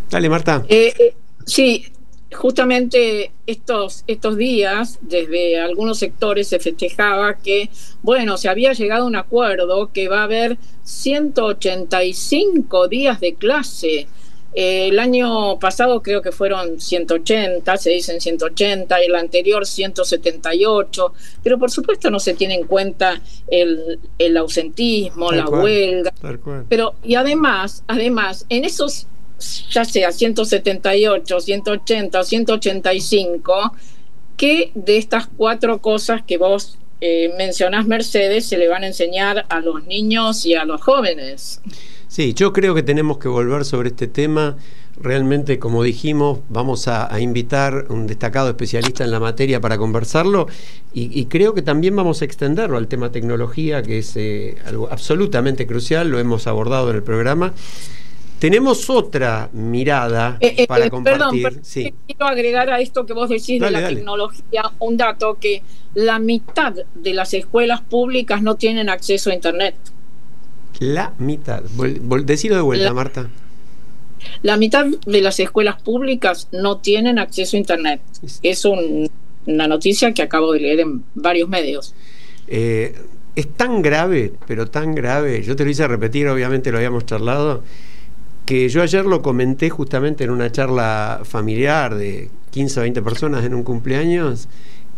Dale, Marta. Eh, eh, sí, justamente estos, estos días, desde algunos sectores se festejaba que, bueno, se había llegado a un acuerdo que va a haber 185 días de clase eh, el año pasado creo que fueron 180, se dicen 180, el anterior 178, pero por supuesto no se tiene en cuenta el, el ausentismo, la huelga. Pero, y además, además, en esos, ya sea 178, 180 o 185, ¿qué de estas cuatro cosas que vos eh, mencionás, Mercedes, se le van a enseñar a los niños y a los jóvenes? Sí, yo creo que tenemos que volver sobre este tema. Realmente, como dijimos, vamos a, invitar un destacado especialista en la materia para conversarlo y, creo que también vamos a extenderlo al tema tecnología, que es eh, algo absolutamente crucial, lo hemos abordado en el programa. Tenemos otra mirada eh, eh, para compartir. Perdón, quiero agregar a esto que vos decís de la tecnología un dato que la mitad de las escuelas públicas no tienen acceso a Internet. La mitad. decilo de vuelta, Marta. La mitad de las escuelas públicas no tienen acceso a Internet. Es una noticia que acabo de leer en varios medios. Eh, es tan grave, pero tan grave, yo te lo hice repetir, obviamente lo habíamos charlado, que yo ayer lo comenté justamente en una charla familiar de 15 o 20 personas en un cumpleaños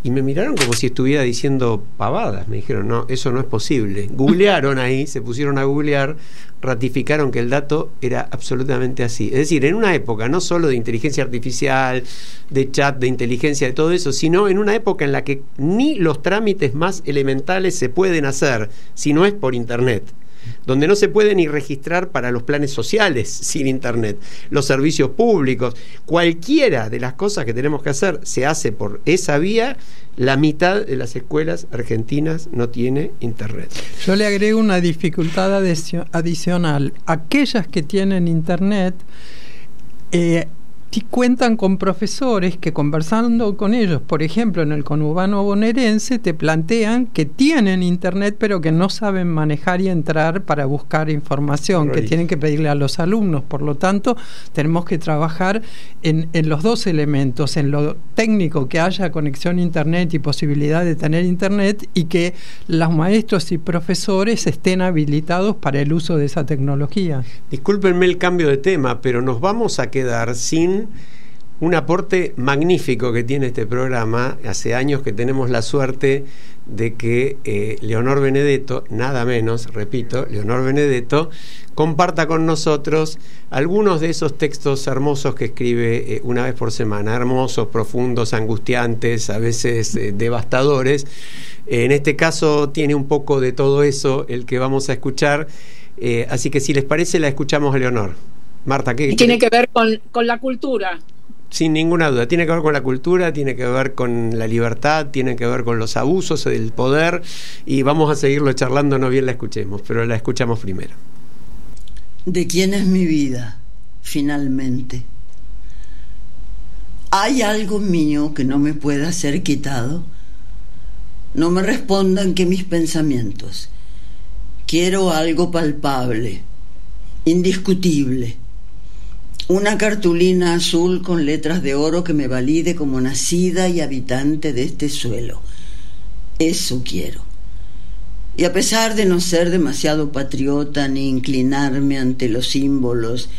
y me miraron como si estuviera diciendo pavadas. Me dijeron, no, eso no es posible. Googlearon ahí, se pusieron a googlear, ratificaron que el dato era absolutamente así. Es decir, en una época no solo de inteligencia artificial, de chat, de inteligencia, de todo eso, sino en una época en la que ni los trámites más elementales se pueden hacer si no es por Internet donde no se puede ni registrar para los planes sociales sin Internet, los servicios públicos, cualquiera de las cosas que tenemos que hacer se hace por esa vía, la mitad de las escuelas argentinas no tiene Internet. Yo le agrego una dificultad adicional. Aquellas que tienen Internet, eh, cuentan con profesores que conversando con ellos, por ejemplo, en el conurbano bonaerense, te plantean que tienen internet pero que no saben manejar y entrar para buscar información, que tienen que pedirle a los alumnos. Por lo tanto, tenemos que trabajar en, en los dos elementos, en lo técnico, que haya conexión a internet y posibilidad de tener internet y que los maestros y profesores estén habilitados para el uso de esa tecnología. Discúlpenme el cambio de tema, pero nos vamos a quedar sin un aporte magnífico que tiene este programa. Hace años que tenemos la suerte de que eh, Leonor Benedetto, nada menos, repito, Leonor Benedetto, comparta con nosotros algunos de esos textos hermosos que escribe eh, una vez por semana, hermosos, profundos, angustiantes, a veces eh, devastadores. en este caso tiene un poco de todo eso el que vamos a escuchar, así que si les parece la escuchamos a Leonor. Marta, ¿qué? Tiene que ver con, con la cultura. Sin ninguna duda, tiene que ver con la cultura, tiene que ver con la libertad, tiene que ver con los abusos del poder y vamos a seguirlo charlando, no bien la escuchemos, pero la escuchamos primero. ¿De quién es mi vida, finalmente? ¿Hay algo mío que no me pueda ser quitado? No me respondan que mis pensamientos. Quiero algo palpable, indiscutible una cartulina azul con letras de oro que me valide como nacida y habitante de este suelo. Eso quiero. Y a pesar de no ser demasiado patriota ni inclinarme ante los símbolos,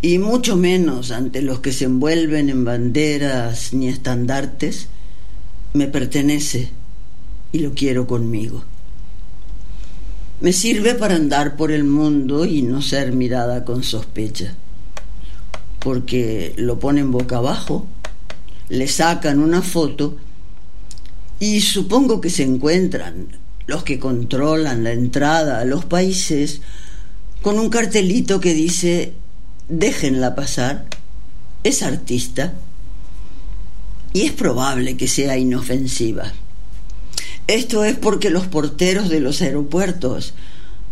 y mucho menos ante los que se envuelven en banderas ni estandartes, me pertenece y lo quiero conmigo. Me sirve para andar por el mundo y no ser mirada con sospecha porque lo ponen boca abajo, le sacan una foto y supongo que se encuentran los que controlan la entrada a los países con un cartelito que dice, déjenla pasar, es artista y es probable que sea inofensiva. Esto es porque los porteros de los aeropuertos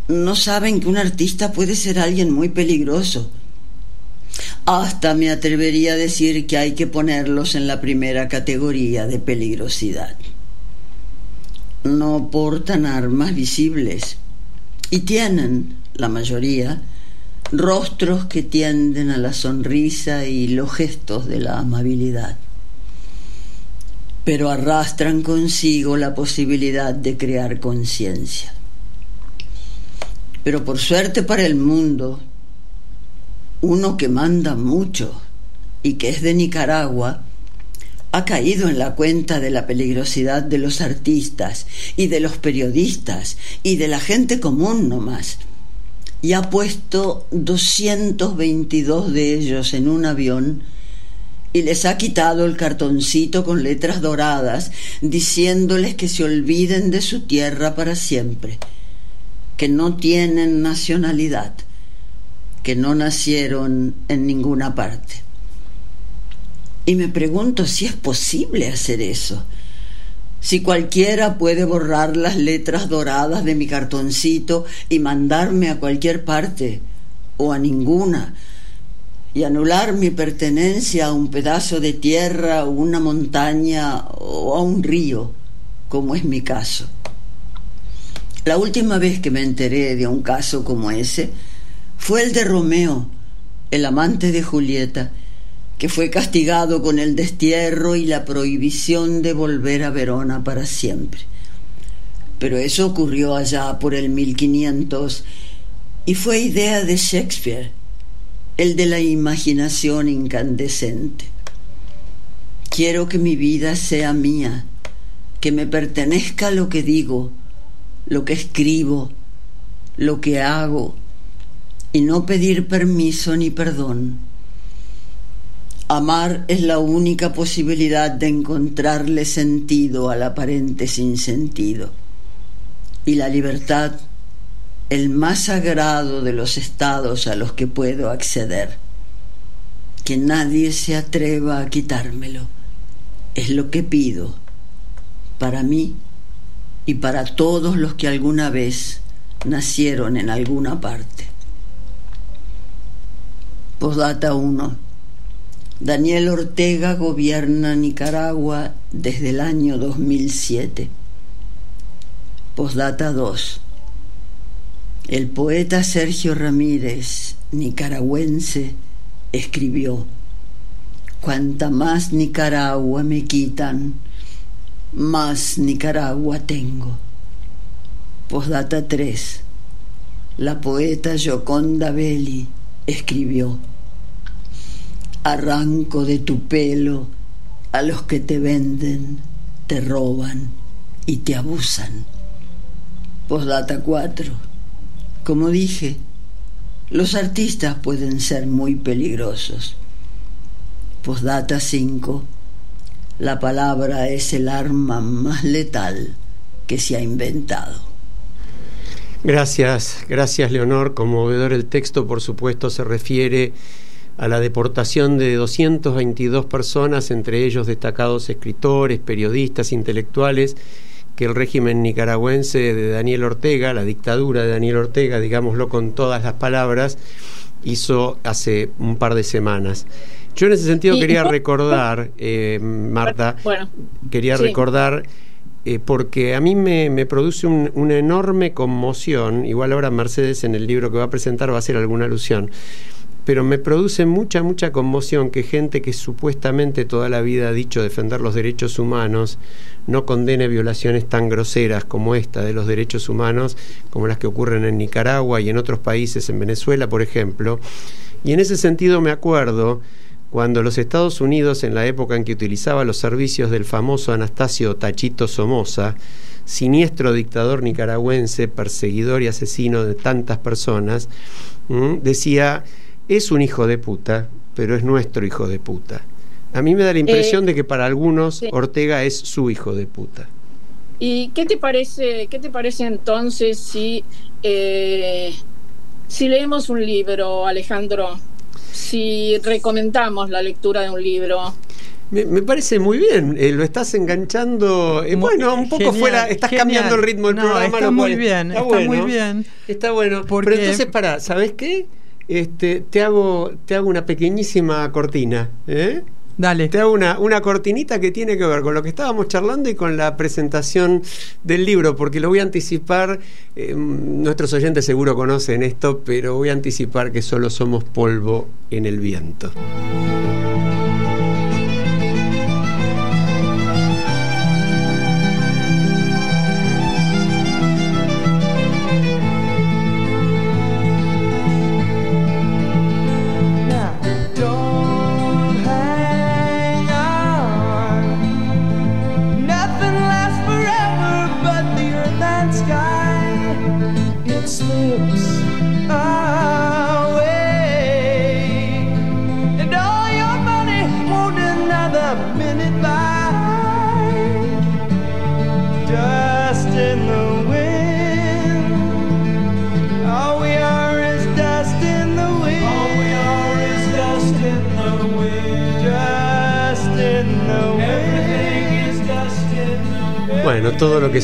no saben que un artista puede ser alguien muy peligroso. Hasta me atrevería a decir que hay que ponerlos en la primera categoría de peligrosidad. No portan armas visibles y tienen, la mayoría, rostros que tienden a la sonrisa y los gestos de la amabilidad pero arrastran consigo la posibilidad de crear conciencia. Pero por suerte para el mundo, uno que manda mucho y que es de Nicaragua, ha caído en la cuenta de la peligrosidad de los artistas y de los periodistas y de la gente común nomás, y ha puesto 222 de ellos en un avión y les ha quitado el cartoncito con letras doradas, diciéndoles que se olviden de su tierra para siempre, que no tienen nacionalidad, que no nacieron en ninguna parte. Y me pregunto si es posible hacer eso, si cualquiera puede borrar las letras doradas de mi cartoncito y mandarme a cualquier parte o a ninguna, y anular mi pertenencia a un pedazo de tierra o una montaña o a un río, como es mi caso. La última vez que me enteré de un caso como ese fue el de Romeo, el amante de Julieta, que fue castigado con el destierro y la prohibición de volver a Verona para siempre. Pero eso ocurrió allá por el 1500 y fue idea de Shakespeare el de la imaginación incandescente. Quiero que mi vida sea mía, que me pertenezca lo que digo, lo que escribo, lo que hago, y no pedir permiso ni perdón. Amar es la única posibilidad de encontrarle sentido al aparente sinsentido. Y la libertad el más sagrado de los estados a los que puedo acceder. Que nadie se atreva a quitármelo. Es lo que pido para mí y para todos los que alguna vez nacieron en alguna parte. Posdata 1. Daniel Ortega gobierna Nicaragua desde el año 2007. Posdata 2. El poeta Sergio Ramírez, nicaragüense, escribió, Cuanta más Nicaragua me quitan, más Nicaragua tengo. Postdata 3. La poeta Gioconda Belli escribió, Arranco de tu pelo a los que te venden, te roban y te abusan. Postdata 4 como dije, los artistas pueden ser muy peligrosos. Postdata 5. La palabra es el arma más letal que se ha inventado. Gracias, gracias Leonor. Conmovedor el texto, por supuesto, se refiere a la deportación de 222 personas, entre ellos destacados escritores, periodistas, intelectuales, que el régimen nicaragüense de Daniel Ortega, la dictadura de Daniel Ortega, digámoslo con todas las palabras, hizo hace un par de semanas. Yo en ese sentido quería recordar, eh, Marta, quería recordar, eh, porque a mí me, produce una enorme conmoción, igual ahora Mercedes en el libro que va a presentar va a hacer alguna alusión, pero me produce mucha, mucha conmoción que gente que supuestamente toda la vida ha dicho defender los derechos humanos no condene violaciones tan groseras como esta de los derechos humanos, como las que ocurren en Nicaragua y en otros países, en Venezuela, por ejemplo. Y en ese sentido me acuerdo cuando los Estados Unidos, en la época en que utilizaba los servicios del famoso Anastasio Tachito Somoza, siniestro dictador nicaragüense, perseguidor y asesino de tantas personas, decía es un hijo de puta, pero es nuestro hijo de puta. A mí me da la impresión eh, de que para algunos Ortega es su hijo de puta. ¿Y qué te parece, qué te parece entonces si eh, si leemos un libro, Alejandro, si recomendamos la lectura de un libro. Me, me parece muy bien, eh, lo estás enganchando. eh, bueno, un poco Genial, fuera, estás genial. cambiando el ritmo del No, programa. está lo muy bien, está muy bien. Está bueno. Porque- Pero entonces, para, ¿sabes qué? Este, te hago, te hago una pequeñísima cortina. ¿eh? Dale. Te hago una, una cortinita que tiene que ver con lo que estábamos charlando y con la presentación del libro, porque lo voy a anticipar, eh, nuestros oyentes seguro conocen esto, pero voy a anticipar que solo somos polvo en el viento.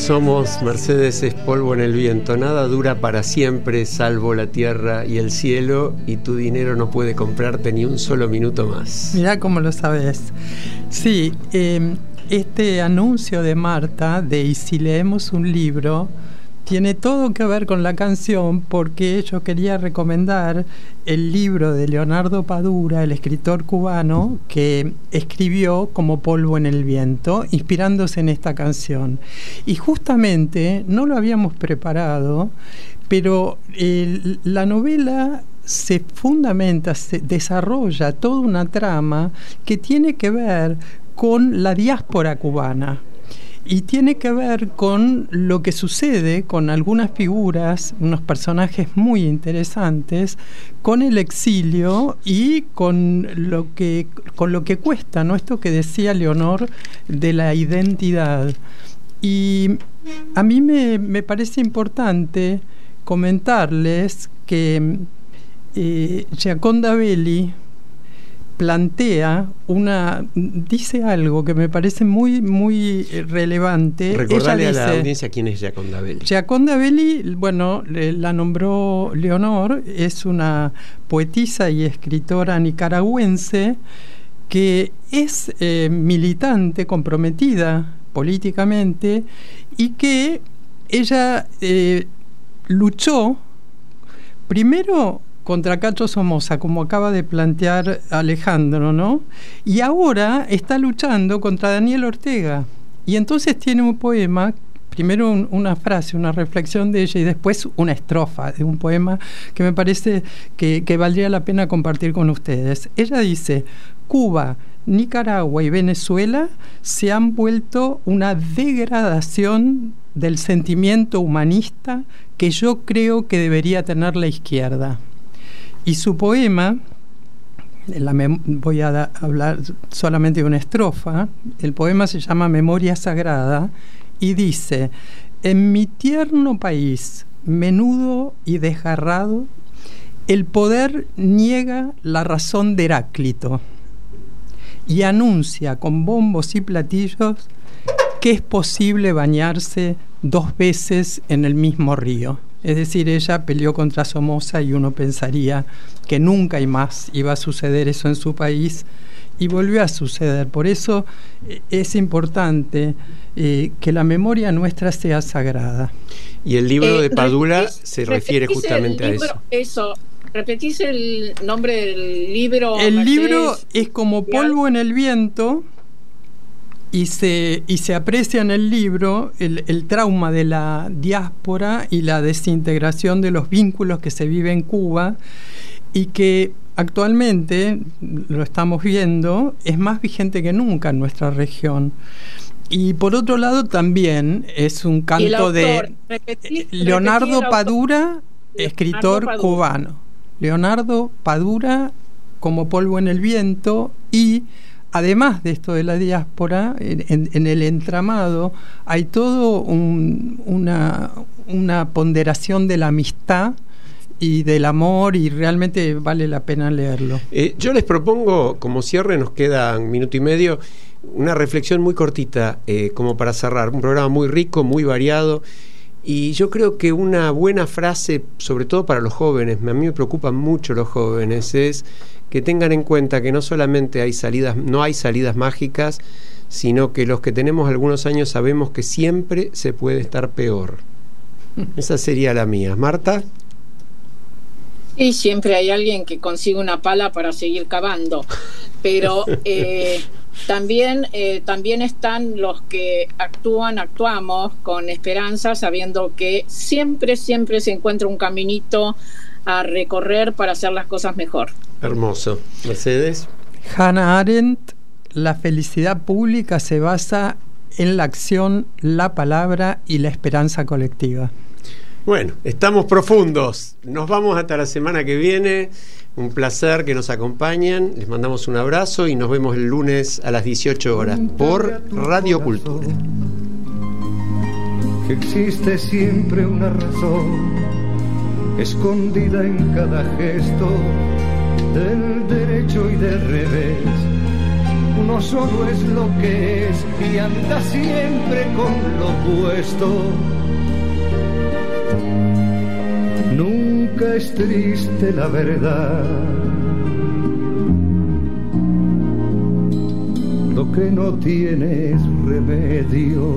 Somos, Mercedes, es polvo en el viento. Nada dura para siempre, salvo la tierra y el cielo, y tu dinero no puede comprarte ni un solo minuto más. Mirá cómo lo sabes. Sí, eh, este anuncio de Marta de Y si leemos un libro tiene todo que ver con la canción porque yo quería recomendar el libro de Leonardo Padura, el escritor cubano, que escribió como polvo en el viento, inspirándose en esta canción. Y justamente no lo habíamos preparado, pero la novela se fundamenta, se desarrolla toda una trama que tiene que ver con la diáspora cubana y tiene que ver con lo que sucede con algunas figuras, unos personajes muy interesantes, con el exilio y con lo que, con lo que cuesta, ¿no? Esto que decía Leonor de la identidad. Y a mí me, me parece importante comentarles que eh, Giaconda Belli plantea una dice algo que me parece muy muy eh, relevante Recordale Ella a la dice- audiencia quién es Giaconda Belli. Giaconda Belli, bueno, la nombró Leonor, es una poetisa y escritora nicaragüense que es eh, militante, comprometida políticamente y que ella eh, luchó primero contra Cacho Somoza, como acaba de plantear Alejandro, ¿no? Y ahora está luchando contra Daniel Ortega. Y entonces tiene un poema, primero un- una frase, una reflexión de ella y después una estrofa de un poema que me parece que valdría la pena compartir con ustedes. Ella dice, Cuba, Nicaragua y Venezuela se han vuelto una degradación del sentimiento humanista que yo creo que debería tener la izquierda. Y su poema, la voy a hablar solamente de una estrofa, el poema se llama Memoria Sagrada y dice, en mi tierno país, menudo y desgarrado, el poder niega la razón de Heráclito y anuncia con bombos y platillos que es posible bañarse dos veces en el mismo río. Es decir, ella peleó contra Somoza y uno pensaría que nunca y más iba a suceder eso en su país y volvió a suceder. Por eso eh, es importante eh, que la memoria nuestra sea sagrada. Y el libro Eh, de Padula repetís- se refiere justamente a eso. Eso. Repetís el nombre del libro. El libro es como polvo en el viento y se, y se aprecia en el libro el, el trauma de la diáspora y la desintegración de los vínculos que se vive en Cuba y que actualmente, lo estamos viendo, es más vigente que nunca en nuestra región. Y por otro lado también es un canto autor, de repetí- Leonardo repetí. Padura, escritor Padura. cubano. Leonardo Padura como polvo en el viento y además de esto de la diáspora, en, el entramado hay todo un- una, una ponderación de la amistad y del amor y realmente vale la pena leerlo. Eh, yo les propongo, como cierre, nos queda un minuto y medio, una reflexión muy cortita, eh, como para cerrar. Un programa muy rico, muy variado. Y yo creo que una buena frase, sobre todo para los jóvenes, a mí me preocupan mucho los jóvenes, es que tengan en cuenta que no solamente hay salidas, no hay salidas mágicas, sino que los que tenemos algunos años sabemos que siempre se puede estar peor. *laughs* Esa sería la mía. Marta. Y siempre hay alguien que consigue una pala para seguir cavando. Pero *laughs* eh, también, eh, también están los que actúan, actuamos con esperanza, sabiendo que siempre, siempre se encuentra un caminito a recorrer para hacer las cosas mejor. Hermoso. Mercedes. Hannah Arendt, la felicidad pública se basa en la acción, la palabra y la esperanza colectiva. Bueno, estamos profundos. Nos vamos hasta la semana que viene. Un placer que nos acompañen. Les mandamos un abrazo y nos vemos el lunes a las 18 horas por Radio Cultura. Que existe siempre una razón escondida en cada gesto del derecho y del revés. Uno solo es lo que es y anda siempre con lo opuesto. Nunca es triste la verdad. Lo que no tiene es remedio.